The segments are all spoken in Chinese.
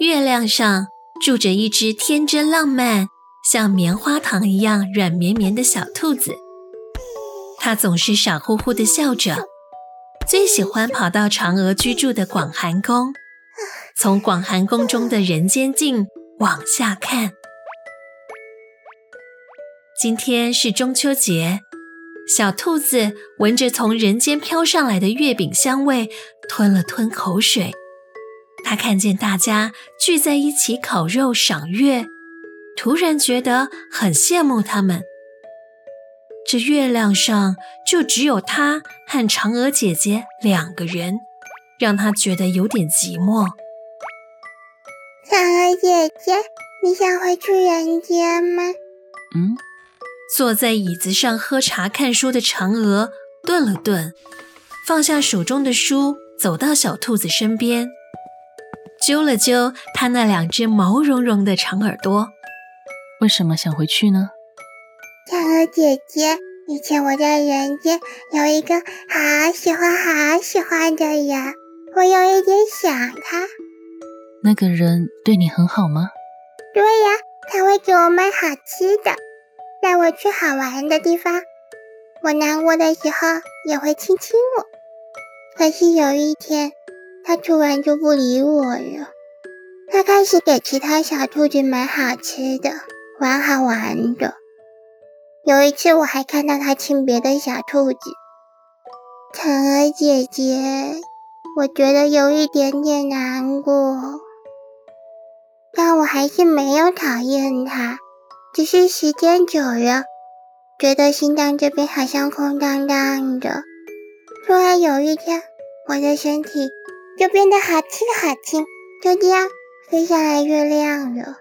月亮上住着一只天真浪漫、像棉花糖一样软绵绵的小兔子。它总是傻乎乎的笑着，最喜欢跑到嫦娥居住的广寒宫，从广寒宫中的人间镜往下看。今天是中秋节，小兔子闻着从人间飘上来的月饼香味，吞了吞口水。它看见大家聚在一起烤肉赏月，突然觉得很羡慕他们。这月亮上就只有他和嫦娥姐姐两个人，让他觉得有点寂寞。嫦娥姐姐，你想回去人间吗？嗯。坐在椅子上喝茶看书的嫦娥顿了顿，放下手中的书，走到小兔子身边，揪了揪它那两只毛茸茸的长耳朵。为什么想回去呢？嫦娥姐姐，以前我在人间有一个好喜欢、好喜欢的人，我有一点想他。那个人对你很好吗？对呀，他会给我买好吃的。带我去好玩的地方，我难过的时候也会亲亲我。可是有一天，他突然就不理我了。他开始给其他小兔子买好吃的，玩好玩的。有一次，我还看到他亲别的小兔子。嫦娥姐姐，我觉得有一点点难过，但我还是没有讨厌他。只是时间久了，觉得心脏这边好像空荡荡的。突然有一天，我的身体就变得好轻好轻，就这样飞下来月亮了。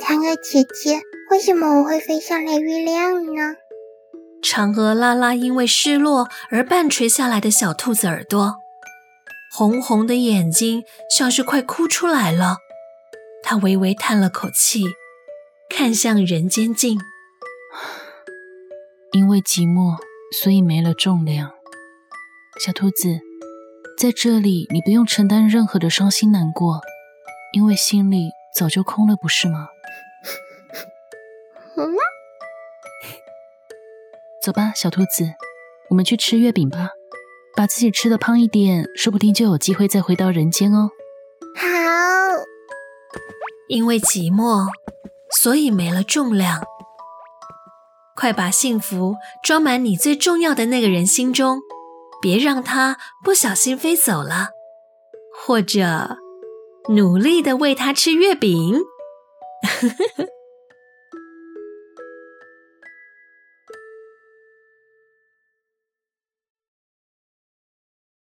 嫦娥姐姐，为什么我会飞上来月亮呢？嫦娥拉拉因为失落而半垂下来的小兔子耳朵，红红的眼睛像是快哭出来了。她微微叹了口气。看向人间镜，因为寂寞，所以没了重量。小兔子，在这里你不用承担任何的伤心难过，因为心里早就空了，不是吗？走吧，小兔子，我们去吃月饼吧，把自己吃的胖一点，说不定就有机会再回到人间哦。好，因为寂寞。所以没了重量，快把幸福装满你最重要的那个人心中，别让它不小心飞走了，或者努力的喂它吃月饼。